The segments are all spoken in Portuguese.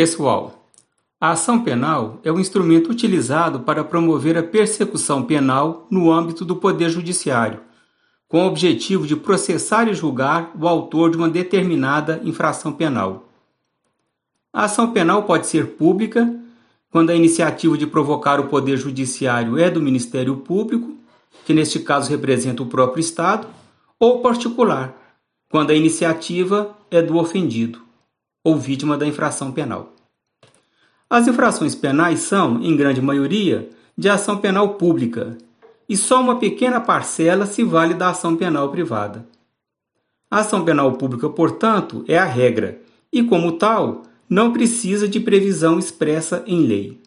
Pessoal, a ação penal é um instrumento utilizado para promover a persecução penal no âmbito do Poder Judiciário, com o objetivo de processar e julgar o autor de uma determinada infração penal. A ação penal pode ser pública, quando a iniciativa de provocar o Poder Judiciário é do Ministério Público, que neste caso representa o próprio Estado, ou particular, quando a iniciativa é do ofendido ou vítima da infração penal. As infrações penais são, em grande maioria, de ação penal pública, e só uma pequena parcela se vale da ação penal privada. A ação penal pública, portanto, é a regra, e como tal, não precisa de previsão expressa em lei.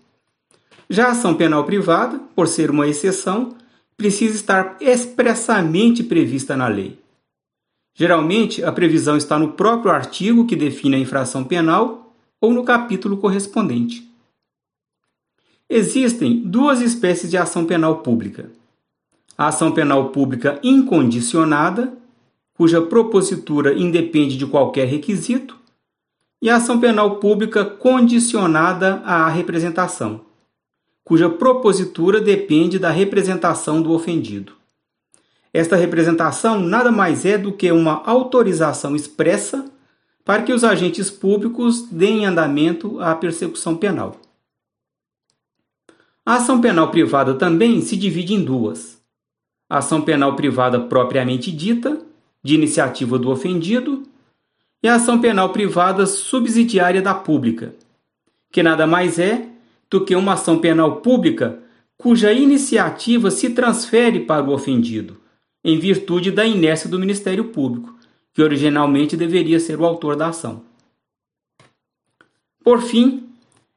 Já a ação penal privada, por ser uma exceção, precisa estar expressamente prevista na lei. Geralmente, a previsão está no próprio artigo que define a infração penal ou no capítulo correspondente. Existem duas espécies de ação penal pública: a ação penal pública incondicionada, cuja propositura independe de qualquer requisito, e a ação penal pública condicionada à representação, cuja propositura depende da representação do ofendido. Esta representação nada mais é do que uma autorização expressa para que os agentes públicos deem andamento à persecução penal. A ação penal privada também se divide em duas: a ação penal privada propriamente dita, de iniciativa do ofendido, e a ação penal privada subsidiária da pública, que nada mais é do que uma ação penal pública cuja iniciativa se transfere para o ofendido em virtude da inércia do Ministério Público, que originalmente deveria ser o autor da ação. Por fim,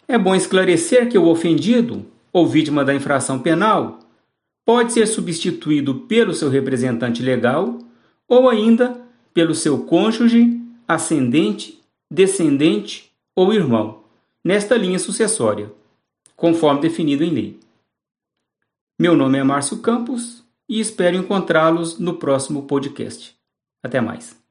é bom esclarecer que o ofendido, ou vítima da infração penal, pode ser substituído pelo seu representante legal ou ainda pelo seu cônjuge, ascendente, descendente ou irmão, nesta linha sucessória, conforme definido em lei. Meu nome é Márcio Campos e espero encontrá-los no próximo podcast. Até mais.